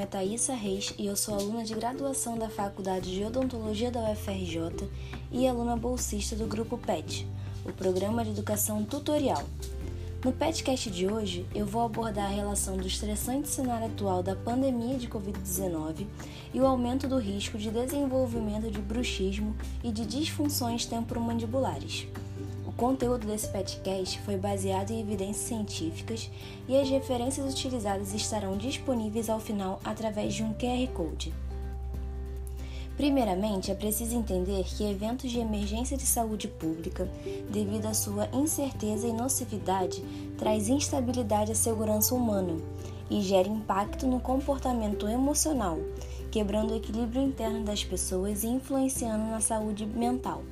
nome é Thaisa Reis e eu sou aluna de graduação da Faculdade de Odontologia da UFRJ e aluna bolsista do Grupo PET, o Programa de Educação Tutorial. No PETcast de hoje, eu vou abordar a relação do estressante cenário atual da pandemia de Covid-19 e o aumento do risco de desenvolvimento de bruxismo e de disfunções temporomandibulares. Conteúdo desse podcast foi baseado em evidências científicas e as referências utilizadas estarão disponíveis ao final através de um QR Code. Primeiramente, é preciso entender que eventos de emergência de saúde pública, devido à sua incerteza e nocividade, traz instabilidade à segurança humana e gera impacto no comportamento emocional, quebrando o equilíbrio interno das pessoas e influenciando na saúde mental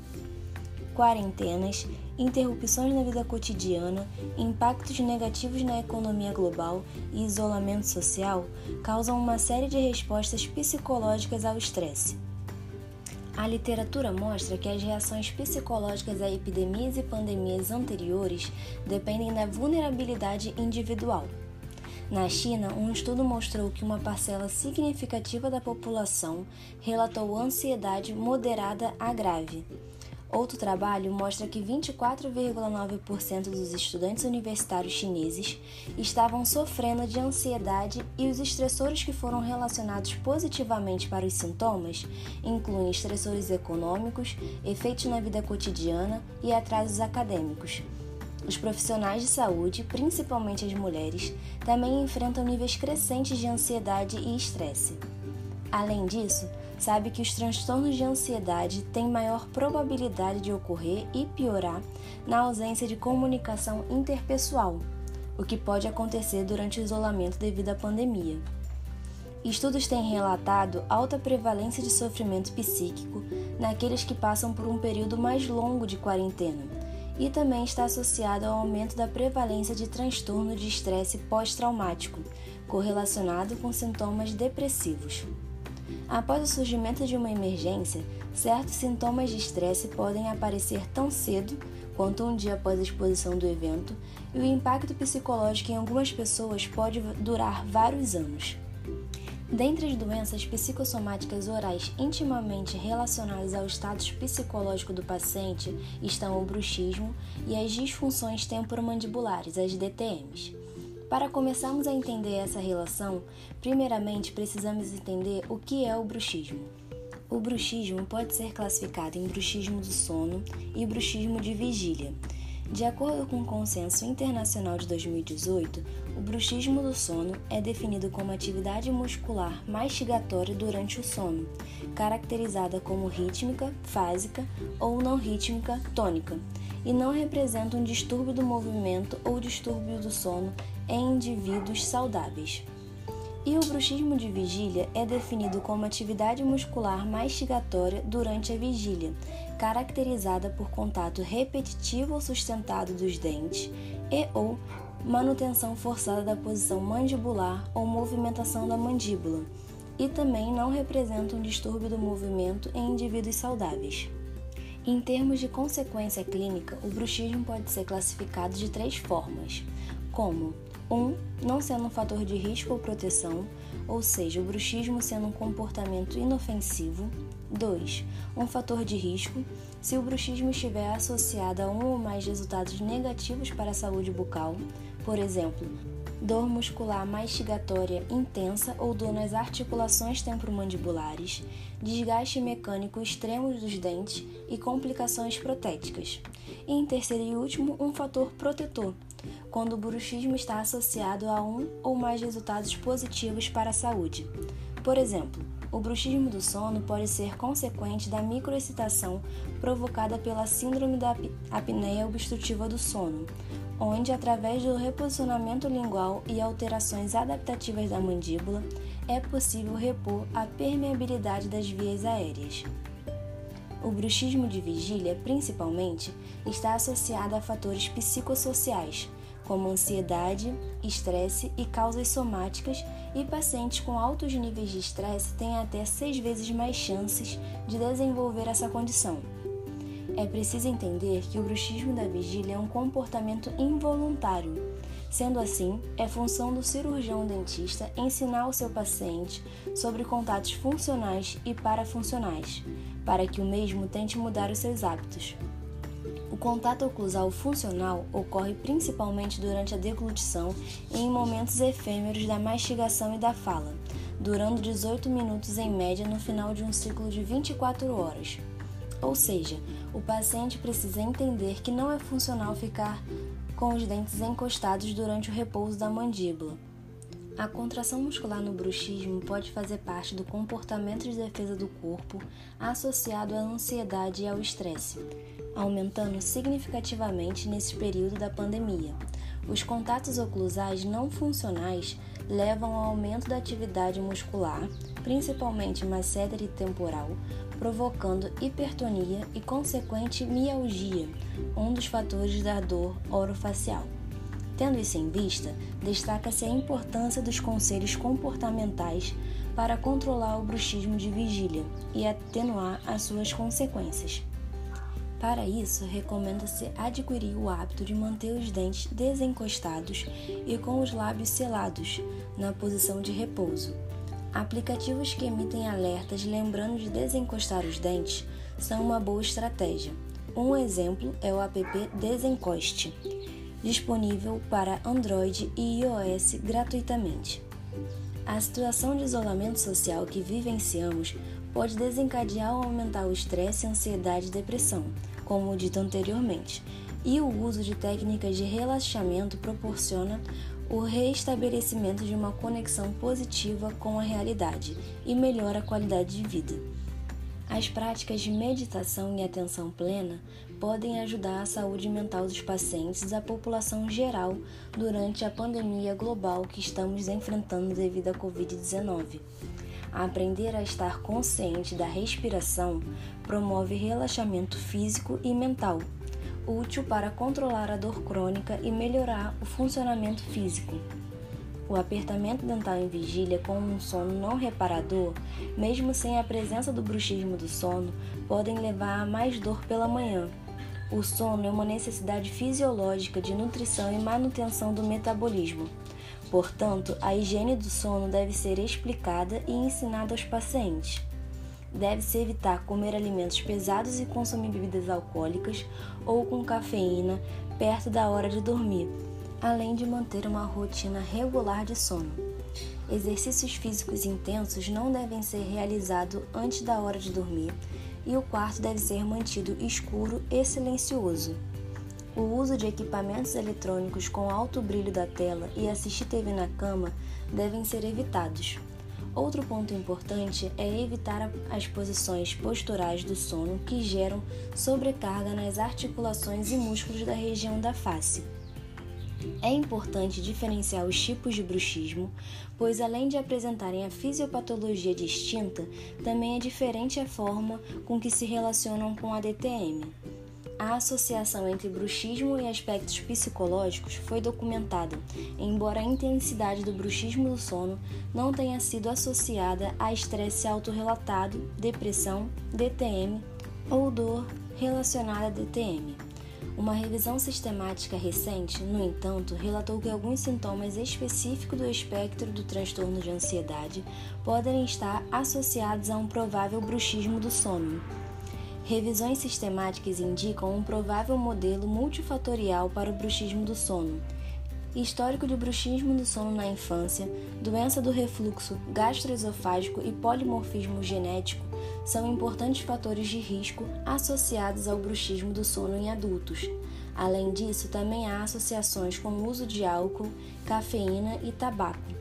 quarentenas, interrupções na vida cotidiana, impactos negativos na economia global e isolamento social causam uma série de respostas psicológicas ao estresse. A literatura mostra que as reações psicológicas a epidemias e pandemias anteriores dependem da vulnerabilidade individual. Na China, um estudo mostrou que uma parcela significativa da população relatou ansiedade moderada a grave. Outro trabalho mostra que 24,9% dos estudantes universitários chineses estavam sofrendo de ansiedade e os estressores que foram relacionados positivamente para os sintomas incluem estressores econômicos, efeitos na vida cotidiana e atrasos acadêmicos. Os profissionais de saúde, principalmente as mulheres, também enfrentam níveis crescentes de ansiedade e estresse. Além disso, sabe que os transtornos de ansiedade têm maior probabilidade de ocorrer e piorar na ausência de comunicação interpessoal, o que pode acontecer durante o isolamento devido à pandemia. Estudos têm relatado alta prevalência de sofrimento psíquico naqueles que passam por um período mais longo de quarentena e também está associado ao aumento da prevalência de transtorno de estresse pós-traumático, correlacionado com sintomas depressivos. Após o surgimento de uma emergência, certos sintomas de estresse podem aparecer tão cedo quanto um dia após a exposição do evento, e o impacto psicológico em algumas pessoas pode durar vários anos. Dentre as doenças psicossomáticas orais intimamente relacionadas ao status psicológico do paciente estão o bruxismo e as disfunções temporomandibulares, as DTMs. Para começarmos a entender essa relação, primeiramente precisamos entender o que é o bruxismo. O bruxismo pode ser classificado em bruxismo do sono e bruxismo de vigília. De acordo com o Consenso Internacional de 2018, o bruxismo do sono é definido como atividade muscular mastigatória durante o sono, caracterizada como rítmica, fásica ou não rítmica, tônica, e não representa um distúrbio do movimento ou distúrbio do sono em indivíduos saudáveis. E o bruxismo de vigília é definido como atividade muscular mastigatória durante a vigília, caracterizada por contato repetitivo ou sustentado dos dentes e ou manutenção forçada da posição mandibular ou movimentação da mandíbula, e também não representa um distúrbio do movimento em indivíduos saudáveis. Em termos de consequência clínica, o bruxismo pode ser classificado de três formas, como 1. Um, não sendo um fator de risco ou proteção, ou seja, o bruxismo sendo um comportamento inofensivo. 2. Um fator de risco, se o bruxismo estiver associado a um ou mais resultados negativos para a saúde bucal, por exemplo, dor muscular mastigatória intensa ou dor nas articulações temporomandibulares, desgaste mecânico extremo dos dentes e complicações protéticas. E em terceiro e último, um fator protetor, quando o bruxismo está associado a um ou mais resultados positivos para a saúde. Por exemplo, o bruxismo do sono pode ser consequente da microexcitação provocada pela síndrome da apneia obstrutiva do sono, onde, através do reposicionamento lingual e alterações adaptativas da mandíbula, é possível repor a permeabilidade das vias aéreas. O bruxismo de vigília, principalmente, está associado a fatores psicossociais, como ansiedade, estresse e causas somáticas, e pacientes com altos níveis de estresse têm até seis vezes mais chances de desenvolver essa condição. É preciso entender que o bruxismo da vigília é um comportamento involuntário, Sendo assim, é função do cirurgião dentista ensinar o seu paciente sobre contatos funcionais e parafuncionais, para que o mesmo tente mudar os seus hábitos. O contato oclusal funcional ocorre principalmente durante a deglutição e em momentos efêmeros da mastigação e da fala, durando 18 minutos em média no final de um ciclo de 24 horas. Ou seja, o paciente precisa entender que não é funcional ficar com os dentes encostados durante o repouso da mandíbula. A contração muscular no bruxismo pode fazer parte do comportamento de defesa do corpo associado à ansiedade e ao estresse, aumentando significativamente nesse período da pandemia. Os contatos oclusais não funcionais levam ao aumento da atividade muscular, principalmente masséter e temporal, provocando hipertonia e consequente mialgia, um dos fatores da dor orofacial. Tendo isso em vista, destaca-se a importância dos conselhos comportamentais para controlar o bruxismo de vigília e atenuar as suas consequências. Para isso, recomenda-se adquirir o hábito de manter os dentes desencostados e com os lábios selados, na posição de repouso. Aplicativos que emitem alertas lembrando de desencostar os dentes são uma boa estratégia. Um exemplo é o app Desencoste, disponível para Android e iOS gratuitamente. A situação de isolamento social que vivenciamos pode desencadear ou aumentar o estresse, ansiedade e depressão, como dito anteriormente, e o uso de técnicas de relaxamento proporciona o reestabelecimento de uma conexão positiva com a realidade e melhora a qualidade de vida. As práticas de meditação e atenção plena podem ajudar a saúde mental dos pacientes e da população geral durante a pandemia global que estamos enfrentando devido à Covid-19. Aprender a estar consciente da respiração promove relaxamento físico e mental, útil para controlar a dor crônica e melhorar o funcionamento físico. O apertamento dental em vigília com um sono não reparador, mesmo sem a presença do bruxismo do sono, podem levar a mais dor pela manhã. O sono é uma necessidade fisiológica de nutrição e manutenção do metabolismo. Portanto, a higiene do sono deve ser explicada e ensinada aos pacientes. Deve-se evitar comer alimentos pesados e consumir bebidas alcoólicas ou com cafeína perto da hora de dormir, além de manter uma rotina regular de sono. Exercícios físicos intensos não devem ser realizados antes da hora de dormir e o quarto deve ser mantido escuro e silencioso. O uso de equipamentos eletrônicos com alto brilho da tela e assistir TV na cama devem ser evitados. Outro ponto importante é evitar as posições posturais do sono que geram sobrecarga nas articulações e músculos da região da face. É importante diferenciar os tipos de bruxismo, pois além de apresentarem a fisiopatologia distinta, também é diferente a forma com que se relacionam com a DTM. A associação entre bruxismo e aspectos psicológicos foi documentada, embora a intensidade do bruxismo do sono não tenha sido associada a estresse autorrelatado, depressão, DTM ou dor relacionada a DTM. Uma revisão sistemática recente, no entanto, relatou que alguns sintomas específicos do espectro do transtorno de ansiedade podem estar associados a um provável bruxismo do sono. Revisões sistemáticas indicam um provável modelo multifatorial para o bruxismo do sono. Histórico de bruxismo do sono na infância, doença do refluxo gastroesofágico e polimorfismo genético são importantes fatores de risco associados ao bruxismo do sono em adultos. Além disso, também há associações com o uso de álcool, cafeína e tabaco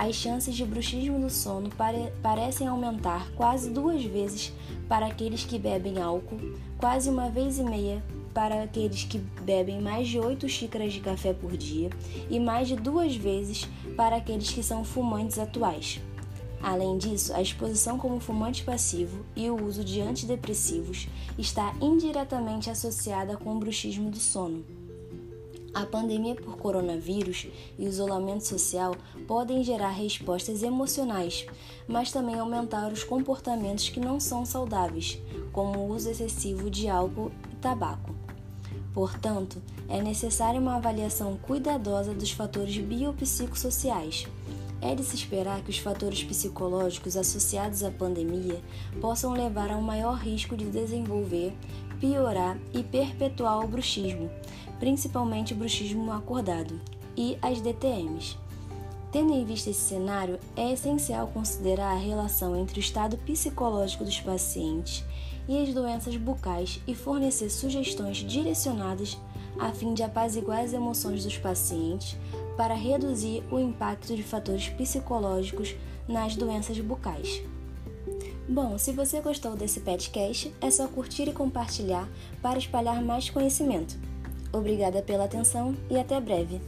as chances de bruxismo do sono pare parecem aumentar quase duas vezes para aqueles que bebem álcool, quase uma vez e meia para aqueles que bebem mais de 8 xícaras de café por dia e mais de duas vezes para aqueles que são fumantes atuais. Além disso, a exposição como fumante passivo e o uso de antidepressivos está indiretamente associada com o bruxismo do sono. A pandemia por coronavírus e o isolamento social podem gerar respostas emocionais, mas também aumentar os comportamentos que não são saudáveis, como o uso excessivo de álcool e tabaco. Portanto, é necessária uma avaliação cuidadosa dos fatores biopsicossociais. É de se esperar que os fatores psicológicos associados à pandemia possam levar a um maior risco de desenvolver, piorar e perpetuar o bruxismo, principalmente o bruxismo acordado, e as DTMs. Tendo em vista esse cenário, é essencial considerar a relação entre o estado psicológico dos pacientes e as doenças bucais e fornecer sugestões direcionadas a fim de apaziguar as emoções dos pacientes para reduzir o impacto de fatores psicológicos nas doenças bucais. Bom, se você gostou desse podcast, é só curtir e compartilhar para espalhar mais conhecimento. Obrigada pela atenção e até breve!